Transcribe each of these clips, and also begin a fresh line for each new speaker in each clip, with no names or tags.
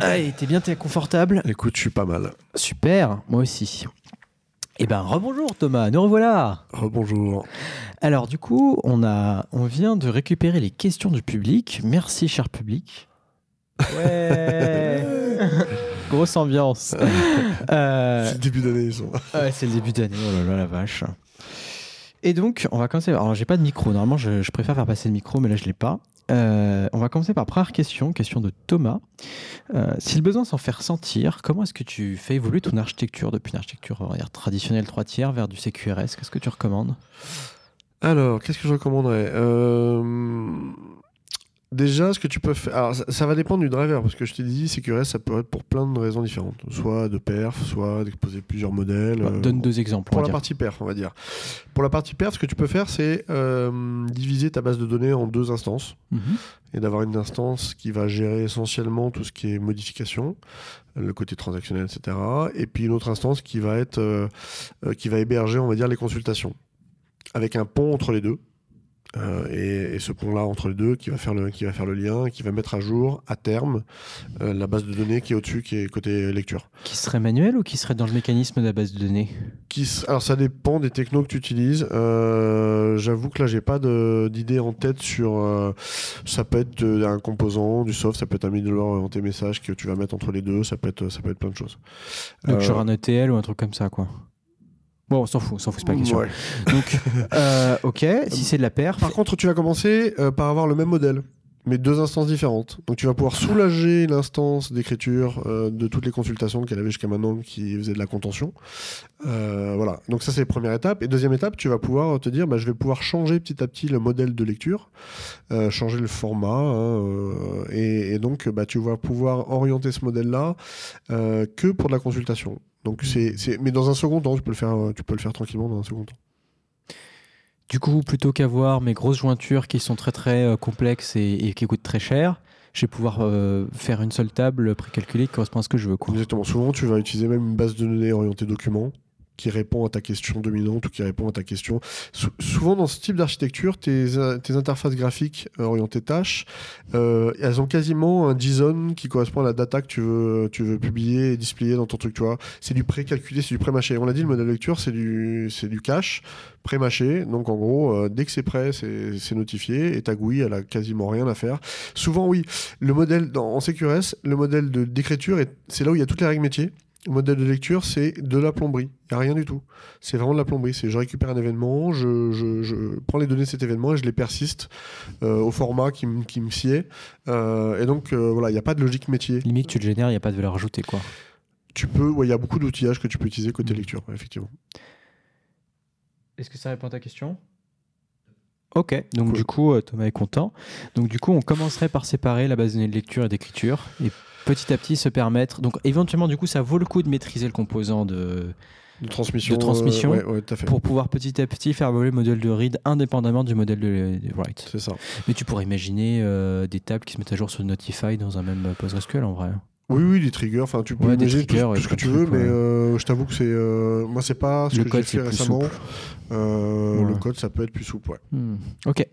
Allez, t'es bien, t'es confortable
Écoute, je suis pas mal.
Super, moi aussi. Eh ben, rebonjour Thomas, nous revoilà.
Rebonjour.
Alors du coup, on, a, on vient de récupérer les questions du public. Merci cher public. Ouais Grosse ambiance. Euh,
C'est le début d'année, ils sont.
ouais, c'est le début d'année, oh là là la vache. Et donc, on va commencer. Alors, j'ai pas de micro. Normalement, je, je préfère faire passer le micro, mais là, je l'ai pas. Euh, on va commencer par première question, question de Thomas. Euh, si le besoin s'en fait ressentir, comment est-ce que tu fais évoluer ton architecture depuis une architecture traditionnelle 3 tiers vers du CQRS Qu'est-ce que tu recommandes?
Alors, qu'est-ce que je recommanderais? Euh, Déjà, ce que tu peux faire. Alors, ça, ça va dépendre du driver, parce que je t'ai dit, CQRS, ça peut être pour plein de raisons différentes. Soit de perf, soit d'exposer plusieurs modèles.
Bah,
euh,
Donne deux exemples.
Pour la
dire.
partie perf, on va dire. Pour la partie perf, ce que tu peux faire, c'est euh, diviser ta base de données en deux instances.
Mhm.
et d'avoir une instance qui va gérer essentiellement tout ce qui est modification, le côté transactionnel, etc. Et puis une autre instance qui va être euh, euh, qui va héberger, on va dire, les consultations, avec un pont entre les deux. Euh, et, et ce pont-là entre les deux qui va faire le qui va faire le lien, qui va mettre à jour à terme euh, la base de données qui est au-dessus, qui est côté lecture.
Qui serait manuel ou qui serait dans le mécanisme de la base de données?
Qui, alors ça dépend des technos que tu utilises. Euh, J'avoue que là j'ai pas d'idée en tête sur. ça peut être un composant du soft, ça peut être un middleware orienté message que tu vas mettre entre les deux. Ça peut être ça peut être plein de choses.
Donc, genre un ETL ou un truc comme ça, quoi. Bon, on s'en fout, on s'en fout, c'est pas la question.
ouais.
Donc, euh, ok, si c'est de la perf.
Par contre, tu vas commencer euh, par avoir le même modèle, mais deux instances différentes. Donc tu vas pouvoir soulager l'instance d'écriture euh, de toutes les consultations qu'elle avait jusqu'à maintenant qui faisaient de la contention. Euh, voilà. Donc ça c'est la première étape. Et deuxième étape, tu vas pouvoir te dire, bah, je vais pouvoir changer petit à petit le modèle de lecture, euh, changer le format, hein, euh, et, et donc bah, tu vas pouvoir orienter ce modèle-là euh, que pour de la consultation. Donc c'est, c'est- mais dans un second temps, tu peux le faire, euh, tu peux le faire tranquillement dans un second temps.
Du coup, plutôt qu'avoir mes grosses jointures qui sont très très euh, complexes et, et qui coûtent très cher, je vais pouvoir euh, faire une seule table précalculée qui correspond à ce que je veux. Quoi.
Exactement. Souvent, tu vas utiliser même une base de données orientée document qui répond à ta question dominante ou qui répond à ta question. Sou- souvent, dans ce type d'architecture, tes, interfaces graphiques euh, orientées tâches, euh, elles ont quasiment un JSON qui correspond à la data que tu veux, tu veux publier et displayer dans ton truc. C'est du pré-calculé, c'est du pré-mâché. On l'a dit, le modèle lecture, c'est du, du cache pré-mâché. Donc, en gros, euh, dès que c'est prêt, c'est notifié et ta GUI, elle a quasiment rien à faire. Souvent, oui, le modèle dans, en CQRS, le modèle d'écriture, est- c'est là où il y a toutes les règles métiers. Le modèle de lecture, c'est de la plomberie. Il n'y a rien du tout. C'est vraiment de la plomberie. C'est je récupère un événement, je, je- je prends les données de cet événement et je les persiste euh, au format qui, me- qui me sied. Euh, et donc, euh, voilà, il n'y a pas de logique métier.
Limite, tu le génères, il n'y a pas de valeur ajoutée. Quoi.
Tu peux, ouais, il y a beaucoup d'outillages que tu peux utiliser côté
Mhm.
lecture, effectivement.
Est-ce que ça répond à ta question? Ok, donc
Cool.
du coup, Thomas est content. Donc du coup, on commencerait par séparer la base de données de lecture et d'écriture et petit à petit se permettre. Donc éventuellement, du coup, ça vaut le coup de maîtriser le composant de,
De transmission.
De transmission.
euh, ouais, ouais,
pour pouvoir petit à petit faire évoluer le modèle de read indépendamment du modèle de, de write.
C'est ça.
Mais tu pourrais imaginer euh, des tables qui se mettent à jour sur Notify dans un même PostgreSQL en vrai.
Oui, oui, des triggers. Enfin, tu peux
Ouais,
imaginer
triggers,
tout ce que tu veux, mais euh, je t'avoue que c'est. euh, moi, c'est pas ce
Le
que
code,
j'ai fait récemment. Euh. Le code, ça peut être plus souple, ouais.
Hmm, Ok.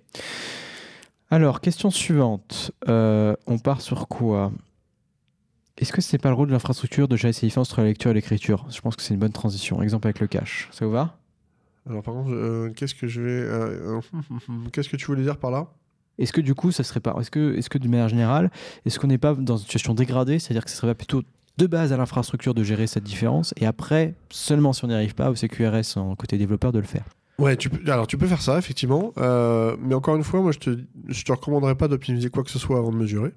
Alors, question suivante. Euh, on part sur quoi? Est-ce que c'est pas le rôle de l'infrastructure de différences entre la lecture et l'écriture? Je pense que c'est une bonne transition. Exemple avec le cache. Ça vous va?
Alors par contre, euh, qu'est-ce que je vais, euh, euh, qu'est-ce que tu voulais dire par là?
Est-ce que du coup, ça serait pas. Est-ce que, est-ce que de manière générale, est-ce qu'on n'est pas dans une situation dégradée? C'est-à-dire que ce serait pas plutôt de base à l'infrastructure de gérer cette différence et après, seulement si on n'y arrive pas, au CQRS en côté développeur de le faire?
Ouais, tu peux, alors tu peux faire ça effectivement, euh, mais encore une fois, moi je te, je te recommanderais pas d'optimiser quoi que ce soit avant de mesurer.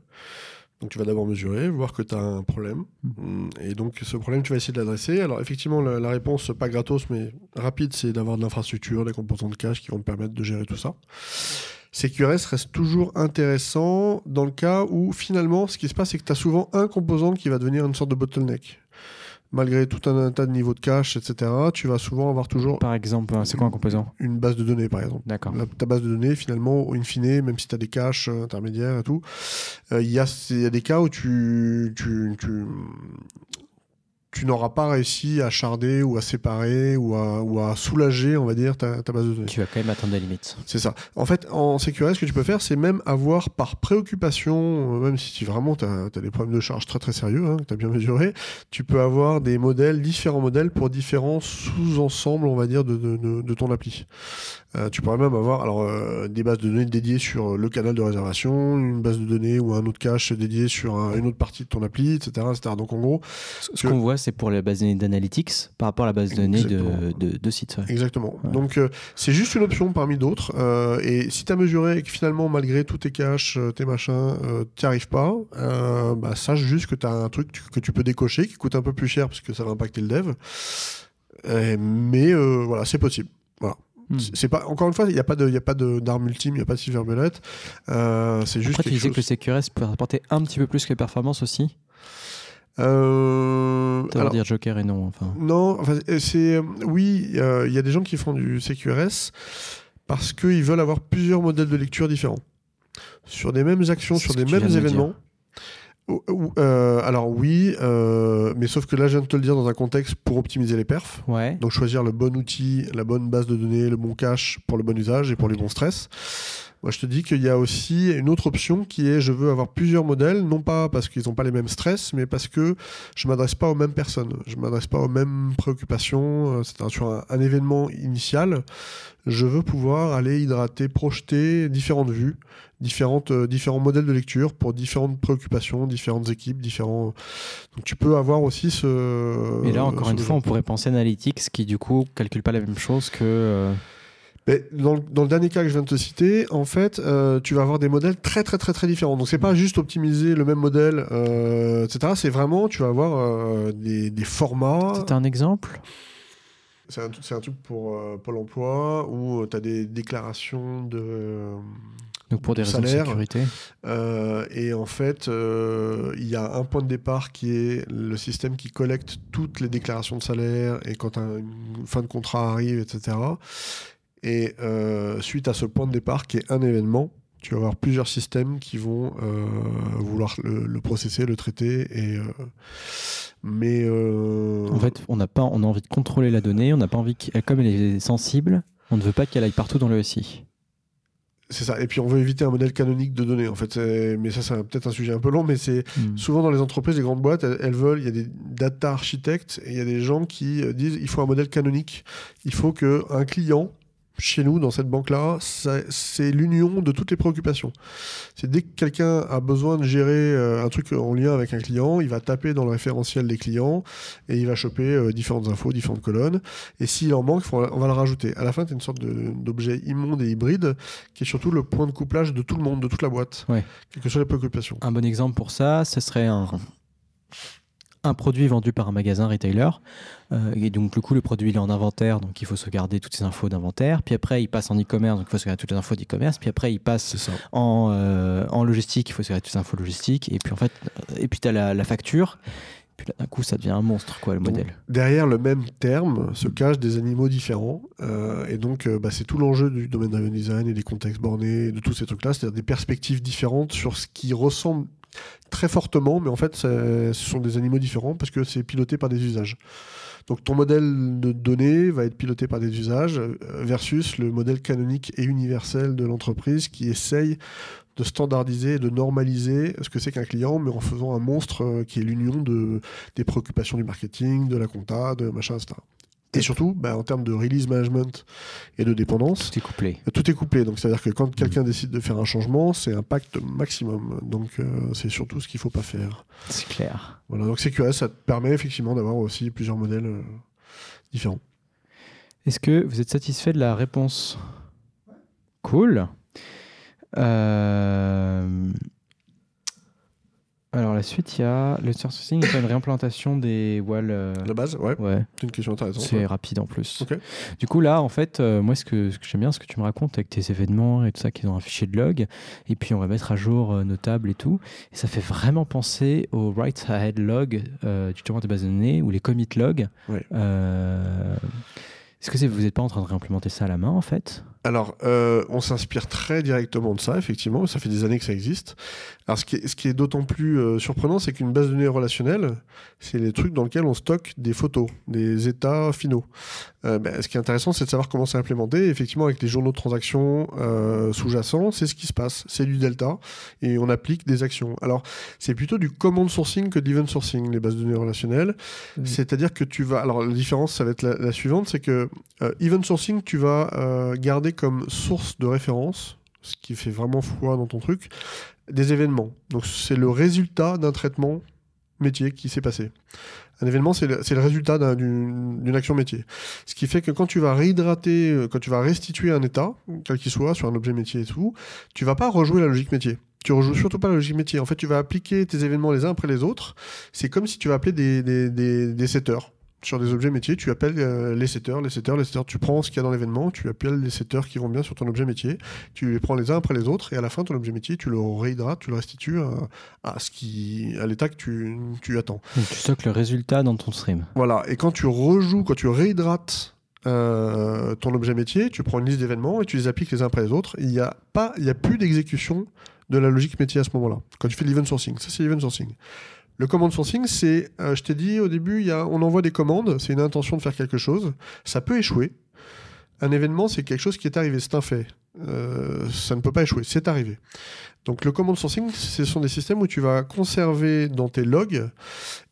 Donc tu vas d'abord mesurer, voir que tu as un problème, Mm, et donc ce problème tu vas essayer de l'adresser. Alors effectivement, la, la réponse pas gratos mais rapide, c'est d'avoir de l'infrastructure, des composants de cache qui vont te permettre de gérer tout ça. CQRS reste toujours intéressant dans le cas où finalement ce qui se passe c'est que tu as souvent un composant qui va devenir une sorte de bottleneck. Malgré tout un, un tas de niveaux de cache, etc., tu vas souvent avoir toujours
Par exemple, euh, c'est quoi un composant?
une base de données par exemple.
D'accord.
La- ta base de données, finalement, in fine, même si tu as des caches euh, intermédiaires et tout, euh, il y, a, il y a des cas où tu, tu, tu, tu n'auras pas réussi à charder ou à séparer ou à, ou à soulager, on va dire, ta, ta base de données.
Tu vas quand même atteindre des limites.
C'est ça. En fait, en CQRS, ce que tu peux faire, c'est même avoir par préoccupation, euh, même si tu, vraiment tu as, des problèmes de charge très très sérieux, hein, que tu as bien mesuré, tu peux avoir des modèles, différents modèles pour différents sous-ensembles, on va dire, de, de, de, de ton appli. Euh, tu pourrais même avoir alors, euh, des bases de données dédiées sur le canal de réservation, une base de données ou un autre cache dédié sur un- une autre partie de ton appli, etc. etc. Donc en gros,
Ce qu'on voit, c'est pour la base de données d'analytics par rapport à la base de données de, de, de sites. ouais.
Exactement.
Ouais.
Donc euh, c'est juste une option parmi d'autres. euh, et si tu as mesuré et que finalement, malgré tous tes caches, euh, tes machins, tu n'y arrives pas, euh, bah, sache juste que tu as un truc que tu peux décocher qui coûte un peu plus cher parce que ça va impacter le dev. Euh, mais euh, voilà, c'est possible.
Hmm.
C'est- pas encore une fois, il n'y a pas de, il y a pas de- d'arme ultime, il n'y a pas de silver bullet. Euh, c'est juste
Après, tu disais
chose.
que le CQRS peut apporter un petit peu plus que les performances aussi?
Euh, alors-
dire Joker et non. Enfin.
Non, enfin, euh, c'est oui, euh, il y a des gens qui font du CQRS parce qu'ils veulent avoir plusieurs modèles de lecture différents sur des mêmes actions, sur des mêmes événements. Euh, alors oui, euh, mais sauf que là, je viens de te le dire dans un contexte pour optimiser les perfs.
Ouais.
Donc choisir le bon outil, la bonne base de données, le bon cache pour le bon usage et pour les bons stress. Moi, je te dis qu'il y a aussi une autre option qui est je veux avoir plusieurs modèles, non pas parce qu'ils n'ont pas les mêmes stress, mais parce que je m'adresse pas aux mêmes personnes, je m'adresse pas aux mêmes préoccupations. euh, C'est-à-dire sur un, un événement initial, je veux pouvoir aller hydrater, projeter différentes vues, différentes, euh, différents modèles de lecture pour différentes préoccupations, différentes équipes, différents. Donc tu peux avoir aussi ce.
Et là, encore une fois, on pourrait penser Analytics qui, du coup, calcule pas la même chose que. euh,
Mais dans, le- dans le dernier cas que je viens de te citer, en fait, euh, tu vas avoir des modèles très très très très différents. Donc c'est pas juste optimiser le même modèle, euh, etc. C'est vraiment, tu vas avoir euh, des, des formats.
C'était un exemple?
C'est un, c'est un truc pour Pôle Emploi où tu as des déclarations de
Donc, pour des raisons de
Salaire.
sécurité.
euh, et en fait, euh, il y a un point de départ qui est le système qui collecte toutes les déclarations de salaire et quand un- une fin de contrat arrive, etc. Et euh, suite à ce point de départ qui est un événement, tu vas avoir plusieurs systèmes qui vont euh, vouloir le, le processer, le traiter. Et, euh, mais euh,
En fait, on n'a pas, on a envie de contrôler la donnée. On n'a pas envie, qu'elle- comme elle est sensible, on ne veut pas qu'elle aille partout dans le SI.
c'est ça. Et puis on veut éviter un modèle canonique de données. En fait, mais ça, c'est peut-être un sujet un peu long, mais c'est
Hmm.
Souvent dans les entreprises, les grandes boîtes, elles, elles veulent, il y a des data architectes et il y a des gens qui disent il faut un modèle canonique. Il faut que un client chez nous dans cette banque-là, c'est l'union de toutes les préoccupations. C'est dès que quelqu'un a besoin de gérer euh, un truc en lien avec un client, il va taper dans le référentiel des clients et il va choper euh, différentes infos, différentes colonnes. Et s'il en manque, faut- on va le rajouter. À la fin, tu une sorte d'objet immonde et hybride qui est surtout le point de couplage de tout le monde, de toute la boîte,
Ouais.
quelles que soient les préoccupations.
Un bon exemple pour ça, ce serait un, un produit vendu par un magasin retailer. Euh, et donc, du coup, le produit il est en inventaire, donc il faut sauvegarder toutes ces infos d'inventaire. Puis après, il passe en e-commerce, donc il faut sauvegarder toutes les infos d'e-commerce. Puis après, il passe en, euh, en logistique, il faut sauvegarder toutes les infos logistiques. Et puis, en fait, et puis tu as la, la facture. Puis là, d'un coup, ça devient un monstre, quoi, le
Donc,
modèle.
Derrière le même terme se cachent des animaux différents. euh, et donc, euh, bah, c'est tout l'enjeu du domaine driven design et des contextes bornés, de tous ces trucs-là, c'est-à-dire des perspectives différentes sur ce qui ressemble très fortement, mais en fait, ce sont des animaux différents parce que c'est piloté par des usages. Donc, ton modèle de données va être piloté par des usages euh, versus le modèle canonique et universel de l'entreprise qui essaye de standardiser et de normaliser ce que c'est qu'un client, mais en faisant un monstre euh, qui est l'union de, des préoccupations du marketing, de la compta, de machin, etc. Et surtout, bah, en termes de release management et de dépendance,
Tout est couplé.
tout est couplé. Donc, c'est-à-dire que quand quelqu'un décide de faire un changement, c'est un pacte maximum. Donc, euh, c'est surtout ce qu'il ne faut pas faire.
C'est clair.
Voilà. Donc, CQS, ça te permet effectivement d'avoir aussi plusieurs modèles euh, différents.
Est-ce que vous êtes satisfait de la réponse? Cool. Euh, Alors la suite, il y a le sourcing est une réimplantation des walls. euh,
La base, ouais,
Ouais,
c'est une question intéressante.
c'est
ouais.
rapide en plus.
Ok.
Du coup là, en fait, euh, moi ce que, ce que j'aime bien, ce que tu me racontes avec tes événements et tout ça, qu'ils ont un fichier de log, et puis on va mettre à jour euh, nos tables et tout, et ça fait vraiment penser au write ahead log euh, du tournoi des bases de données ou les commit log.
Ouais.
Est-ce que vous n'êtes pas en train de réimplémenter ça à la main en fait?
Alors, euh, on s'inspire très directement de ça, effectivement. Ça fait des années que ça existe. Alors, ce qui est, ce qui est d'autant plus euh, surprenant, c'est qu'une base de données relationnelle, c'est les trucs dans lesquels on stocke des photos, des états finaux. Euh, ben, ce qui est intéressant, c'est de savoir comment c'est implémenté. Effectivement, avec les journaux de transactions euh, sous-jacents, c'est ce qui se passe. C'est du delta et on applique des actions. Alors, c'est plutôt du command sourcing que de l'event sourcing, les bases de données relationnelles.
Oui.
C'est-à-dire que tu vas. Alors, la différence, ça va être la, la suivante c'est que event sourcing, tu vas garder comme source de référence, ce qui fait vraiment foi dans ton truc, des événements. Donc, c'est le résultat d'un traitement métier qui s'est passé. Un événement, c'est le, le résultat d'un- d'une action métier. Ce qui fait que quand tu vas réhydrater, euh, quand tu vas restituer un état, quel qu'il soit, sur un objet métier et tout, tu vas pas rejouer la logique métier. Tu rejoues surtout pas la logique métier. En fait, tu vas appliquer tes événements les uns après les autres. C'est comme si tu vas appeler des, des setters. Sur des objets métiers, tu appelles euh, les setters, les setters, les setters. Tu prends ce qu'il y a dans l'événement, tu appelles les setters qui vont bien sur ton objet métier. Tu les prends les uns après les autres, et à la fin, ton objet métier, tu le réhydrates, tu le restitues à, à ce qui, à l'état que tu, tu attends.
Donc, tu stockes le résultat dans ton stream.
Voilà, et quand tu rejoues, quand tu réhydrates euh, ton objet métier, tu prends une liste d'événements et tu les appliques les uns après les autres. Il n'y a, pas- il y a plus d'exécution de la logique métier à ce moment-là. Quand tu fais de l'event sourcing, ça c'est l'event sourcing. Le command sourcing, c'est, euh, je t'ai dit au début, on envoie des commandes, c'est une intention de faire quelque chose, ça peut échouer. Un événement, c'est quelque chose qui est arrivé, c'est un fait. Euh, ça ne peut pas échouer, c'est arrivé. Donc le command sourcing, ce sont des systèmes où tu vas conserver dans tes logs,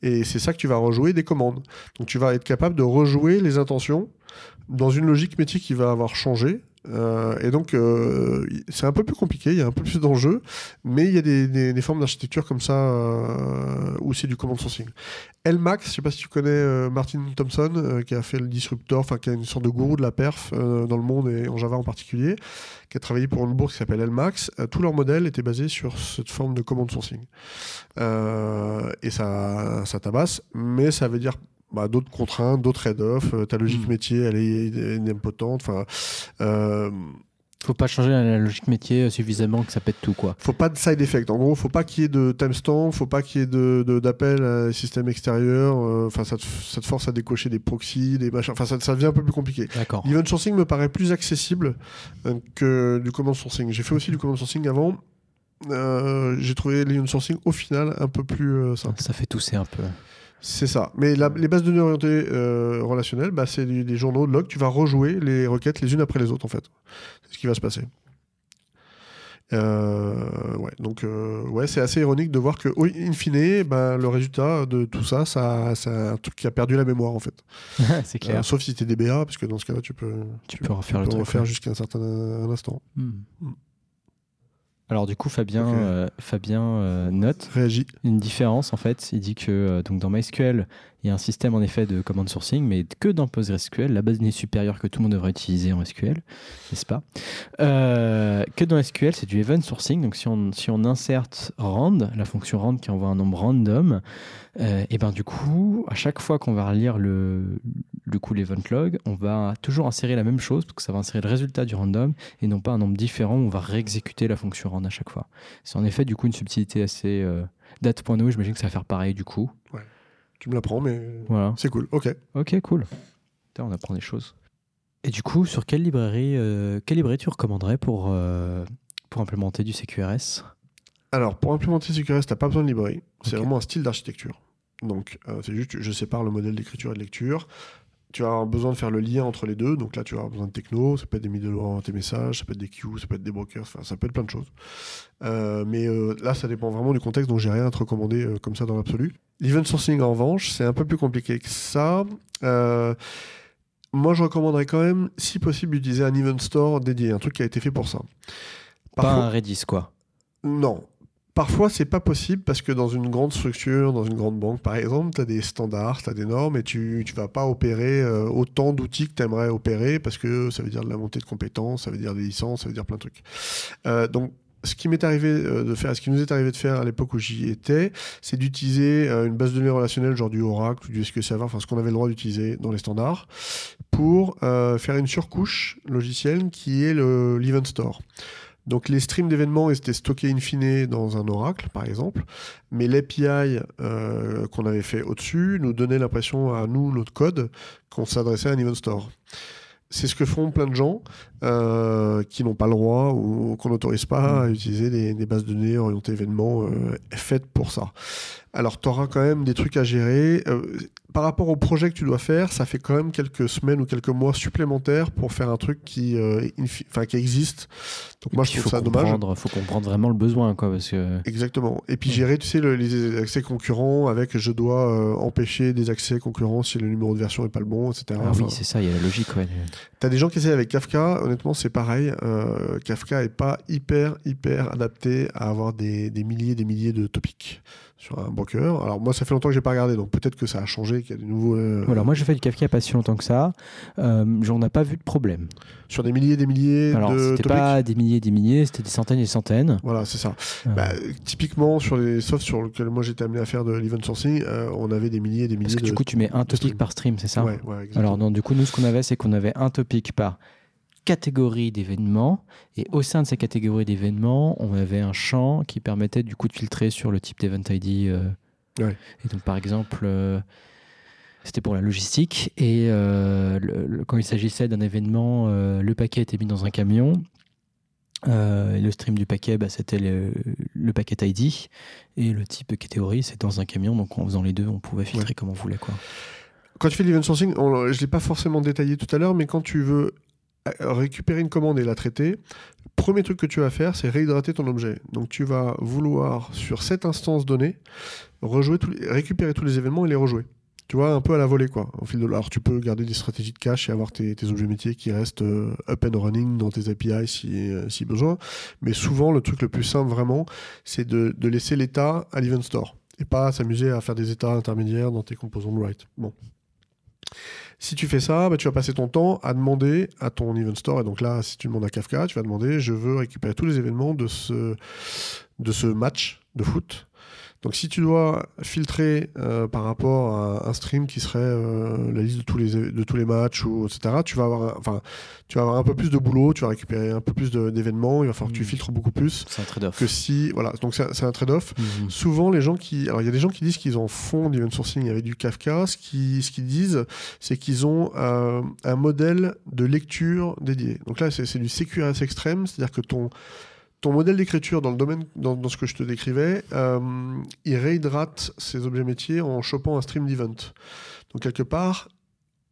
et c'est ça que tu vas rejouer des commandes. Donc tu vas être capable de rejouer les intentions dans une logique métier qui va avoir changé. Euh, et donc euh, c'est un peu plus compliqué, il y a un peu plus d'enjeux, mais il y a des, formes d'architecture comme ça euh, où c'est du command sourcing. LMAX, je sais pas si tu connais euh, Martin Thompson, qui a fait le disruptor, enfin qui a une sorte de gourou de la perf dans le monde et en Java en particulier, qui a travaillé pour une bourse qui s'appelle LMAX. Euh, tout leur modèle était basé sur cette forme de command sourcing. Et ça tabasse, mais ça veut dire bah, d'autres contraintes, d'autres trade-offs. Euh, ta logique
Mm.
métier, elle est idempotente. Enfin, euh,
Faut pas changer la logique métier suffisamment que ça pète tout, quoi.
faut pas de side effect. En gros, faut pas qu'il y ait de timestamp, faut pas qu'il y ait de, d'appel à système extérieur. Euh, Enfin, ça, te, ça te force à décocher des proxys, des machins. Enfin, ça, ça devient un peu plus compliqué.
D'accord.
L'event sourcing me paraît plus accessible euh, que du command sourcing. J'ai fait aussi du command sourcing avant. Euh, j'ai trouvé l'event sourcing au final un peu plus euh, simple.
Ça fait tousser un peu.
C'est ça. Mais la- les bases de données orientées euh, relationnelles, bah, c'est des, des journaux de log. Tu vas rejouer les requêtes les unes après les autres, en fait. C'est ce qui va se passer. Euh, ouais, donc euh, ouais, c'est assez ironique de voir que, in fine, bah, le résultat de tout ça, ça, c'est un truc qui a perdu la mémoire en fait.
c'est clair.
Euh, sauf si t'es DBA, parce que dans ce cas-là, tu peux,
tu peux refaire
peux refaire jusqu'à un certain un instant.
Hmm.
Hmm.
Alors du coup, Fabien, euh, Fabien euh, note une différence en fait. Il dit que euh, donc dans MySQL, il y a un système en effet de command sourcing, mais que dans PostgreSQL, la base de données supérieure que tout le monde devrait utiliser en SQL, n'est-ce pas? Euh, Que dans SQL, c'est du event sourcing. Donc si on, si on inserte rand, la fonction rand qui envoie un nombre random, euh, et ben du coup, à chaque fois qu'on va relire le, le coup l'event log, on va toujours insérer la même chose, parce que ça va insérer le résultat du random et non pas un nombre différent où on va réexécuter la fonction rand à chaque fois. C'est en effet du coup une subtilité assez euh, date.no, j'imagine que ça va faire pareil du coup.
Tu me l'apprends, mais
Voilà.
c'est cool. Ok.
Ok, cool. Putain, on apprend des choses. Et du coup, sur quelle librairie, euh, quelle librairie tu recommanderais pour, euh, pour implémenter du CQRS
Alors, pour implémenter CQRS, t'as pas besoin de librairie. C'est vraiment un style d'architecture. Donc, euh, c'est juste, je sépare le modèle d'écriture et de lecture. Tu avoir besoin de faire le lien entre les deux. Donc là, tu avoir besoin de techno. Ça peut être des middleware tes messages, ça peut être des queues, ça peut être des brokers, enfin, ça peut être plein de choses. Euh, mais euh, là, ça dépend vraiment du contexte, donc j'ai rien à te recommander euh, comme ça dans l'absolu. L'event sourcing, en revanche, c'est un peu plus compliqué que ça. Moi, je recommanderais quand même, si possible, d'utiliser un event store dédié, un truc qui a été fait pour ça.
Pas un Redis, quoi.
non. Parfois, c'est pas possible parce que dans une grande structure, dans une grande banque, par exemple, tu as des standards, tu as des normes et tu tu vas pas opérer euh, autant d'outils que tu aimerais opérer parce que ça veut dire de la montée de compétences, ça veut dire des licences, ça veut dire plein de trucs. Euh, donc, ce qui m'est arrivé euh, de faire, ce qui nous est arrivé de faire à l'époque où j'y étais, c'est d'utiliser une base de données relationnelle, genre du Oracle du SQL Server, enfin ce qu'on avait le droit d'utiliser dans les standards, pour faire une surcouche logicielle qui est le l'Event Store. Donc les streams d'événements étaient stockés in fine dans un Oracle, par exemple, mais l'API euh, qu'on avait fait au-dessus nous donnait l'impression à nous, notre code, qu'on s'adressait à un event store. c'est ce que font plein de gens euh, qui n'ont pas le droit ou qu'on n'autorise pas à utiliser des, des bases de données orientées événements euh, faites pour ça. Alors, tu auras quand même des trucs à gérer. Euh, par rapport au projet que tu dois faire, ça fait quand même quelques semaines ou quelques mois supplémentaires pour faire un truc qui, euh, qui existe. Donc, moi, je
Il
trouve
faut
ça dommage.
comprendre, faut comprendre vraiment le besoin, quoi, parce que
Exactement. Et puis
Ouais.
gérer, tu sais, le- les accès concurrents avec je dois euh, empêcher des accès concurrents si le numéro de version n'est pas le bon, etc.
ah
Enfin,
oui, c'est ça, il y a la logique, ouais.
T'as des gens qui essayent avec Kafka, honnêtement c'est pareil. Euh, Kafka est pas hyper hyper adapté à avoir des, des milliers et des milliers de topics sur un broker. Alors moi ça fait longtemps que j'ai pas regardé, donc peut-être que ça a changé, qu'il y a des nouveaux... euh,
Voilà, moi j'ai fait du Kafka il n'y a pas si longtemps que ça. Euh, J'en ai pas vu de problème.
Sur des milliers et des milliers
Alors,
de
c'était pas des milliers et des milliers, c'était des centaines et des centaines.
Voilà, c'est ça.
Euh,
Bah, typiquement sur les softs sur lesquels moi j'étais amené à faire de l'event sourcing, euh, on avait des milliers et des milliers
parce que
de...
du coup, tu mets un topic
stream.
par stream, c'est ça
Ouais, ouais, exactement.
Alors, non, du coup, nous, ce qu'on avait, c'est qu'on avait un topic par catégorie d'événements. Et au sein de ces catégories d'événements, on avait un champ qui permettait du coup de filtrer sur le type d'event ID. euh.
Ouais.
Et donc, par exemple, euh, c'était pour la logistique. Et euh, le- le- quand il s'agissait d'un événement, le paquet était mis dans un camion. Euh, et le stream du paquet, bah, c'était le, le paquet ID. Et le type de catégorie, c'est dans un camion. Donc, en faisant les deux, on pouvait filtrer comme on voulait. Quoi.
Quand tu fais l'event sourcing, on- je ne l'ai pas forcément détaillé tout à l'heure, mais quand tu veux récupérer une commande et la traiter, premier truc que tu vas faire, c'est réhydrater ton objet. Donc tu vas vouloir, sur cette instance donnée, rejouer récupérer tous les événements et les rejouer. Tu vois, un peu à la volée, quoi. Au fil de... Alors, tu peux garder des stratégies de cache et avoir tes, tes objets métiers qui restent euh, up and running dans tes API si, euh, si besoin. Mais souvent, le truc le plus simple, vraiment, c'est de, de laisser l'état à l'event store et pas s'amuser à faire des états intermédiaires dans tes composants de write. Bon. Si tu fais ça, bah, tu vas passer ton temps à demander à ton event store. Et donc là, si tu demandes à Kafka, tu vas demander je veux récupérer tous les événements de ce, de ce match de foot. Donc si tu dois filtrer euh, par rapport à un stream qui serait euh, la liste de tous les, de tous les matchs, ou, etc., tu vas, avoir, un- enfin, tu vas avoir un peu plus de boulot, tu vas récupérer un peu plus d'événements, il va falloir que tu
Mhm.
filtres beaucoup plus
C'est un trade-off.
que si... Voilà, donc c'est c'est un trade-off.
Mhm.
Souvent, les gens qui. Alors, il y a des gens qui disent qu'ils en font du event sourcing avec du Kafka. Ce qu'ils ce disent, c'est qu'ils ont euh, un modèle de lecture dédié. Donc là, c'est c'est du CQRS extrême, c'est-à-dire que ton, ton modèle d'écriture dans le domaine, dans, ce que je te décrivais, euh, il réhydrate ses objets métiers en chopant un stream d'event. Donc, quelque part,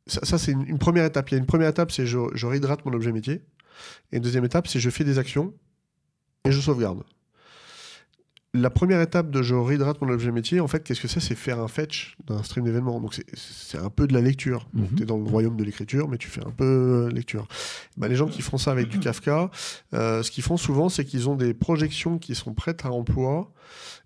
ça, c'est une, une première étape. Il y a une première étape, c'est je, je réhydrate mon objet métier. Et une deuxième étape, c'est je fais des actions et je sauvegarde. La première étape de je réhydrate mon objet métier, en fait, qu'est-ce que c'est? C'est faire un fetch d'un stream d'événement. Donc c'est- un peu de la lecture.
Mhm.
Tu es dans le royaume de l'écriture, mais tu fais un peu euh, lecture. Bah, les gens qui font ça avec du Kafka, euh, ce qu'ils font souvent, c'est qu'ils ont des projections qui sont prêtes à emploi,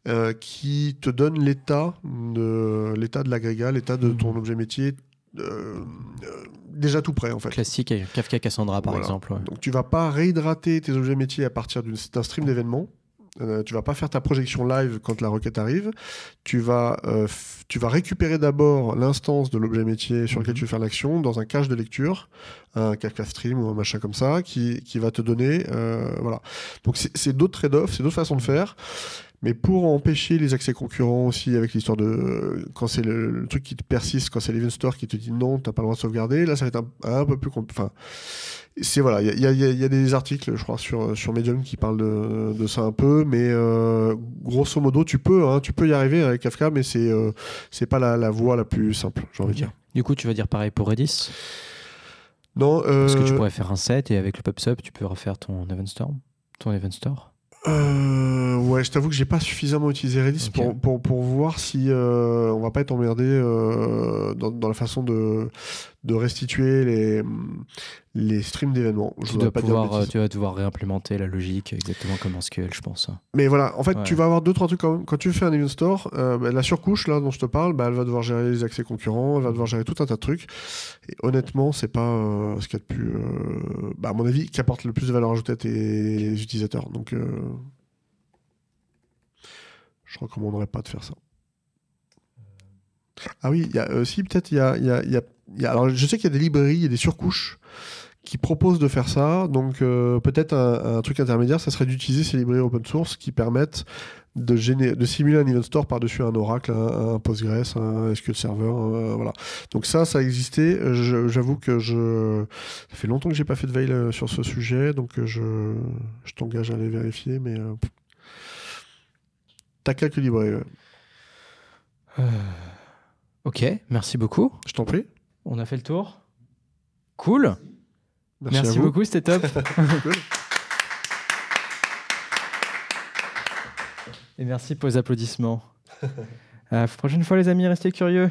euh, qui te donnent l'état de l'agrégat, l'état de ton
Mhm.
objet métier. euh, euh, déjà tout prêt en fait.
Classique Kafka Cassandra par
Voilà.
exemple. ouais.
Donc tu vas pas réhydrater tes objets métiers à partir d'un stream d'événements. Euh, tu vas pas faire ta projection live quand la requête arrive. Tu vas, euh, tu vas récupérer d'abord l'instance de l'objet métier sur lequel
Mhm.
tu veux faire l'action dans un cache de lecture, un Kafka Stream ou un machin comme ça, qui, qui va te donner. euh, voilà. Donc c'est c'est d'autres trade-offs, c'est d'autres façons de faire. Mais pour empêcher les accès concurrents aussi, avec l'histoire de. Quand c'est le, le truc qui te persiste, quand c'est l'event store qui te dit non, t'as pas le droit de sauvegarder, là ça va être un, un peu plus. compl- Enfin, c'est voilà, il y a, y y des articles, je crois, sur, sur Medium qui parlent de, de ça un peu, mais euh, grosso modo, tu peux, hein, tu peux y arriver avec Kafka, mais c'est euh, c'est pas la, la voie la plus simple, j'ai envie de dire.
Du coup, tu vas dire pareil pour Redis?
Non,
Parce que tu
euh,
pourrais faire un set et avec le PubSub, tu peux refaire ton Event Storm, ton Event Store.
Euh, ouais, je t'avoue que j'ai pas suffisamment utilisé Redis pour, pour, pour voir si euh, on va pas être emmerdé euh, dans, dans la façon de, de restituer les, les streams d'événements. Je
Tu, dois
pas
pouvoir, tu vas devoir réimplémenter la logique exactement comme en SQL, je pense.
Mais voilà, en fait,
Ouais.
tu vas avoir deux, trois trucs quand même. Quand tu fais un event store, euh, bah, la surcouche là dont je te parle, bah, elle va devoir gérer les accès concurrents, elle va devoir gérer tout un tas de trucs. Et honnêtement, c'est pas euh, ce qu'il y a de plus, euh, bah, à mon avis, qui apporte le plus de valeur ajoutée à tes utilisateurs. Donc, je recommanderais pas de faire ça. Ah oui, il y a aussi peut-être, il y a, y a- y a- alors je sais qu'il y a des librairies, il y a des surcouches qui propose de faire ça. Donc euh, peut-être un, un truc intermédiaire, ça serait d'utiliser ces librairies open source qui permettent de, géné- de simuler un event store par-dessus un Oracle, un, un Postgres, un SQL Server. euh, voilà. Donc ça, ça existait. J'avoue que je... ça fait longtemps que j'ai pas fait de veille euh, sur ce sujet, donc je, je t'engage à aller vérifier. Mais euh, t'as quelques librairies. ouais.
Ok, merci beaucoup.
Je t'en prie.
On a fait le tour. Cool.
Merci,
Merci,
à vous.
beaucoup, c'était top.
Cool.
Et merci pour les applaudissements. Euh, prochaine fois, les amis, restez curieux.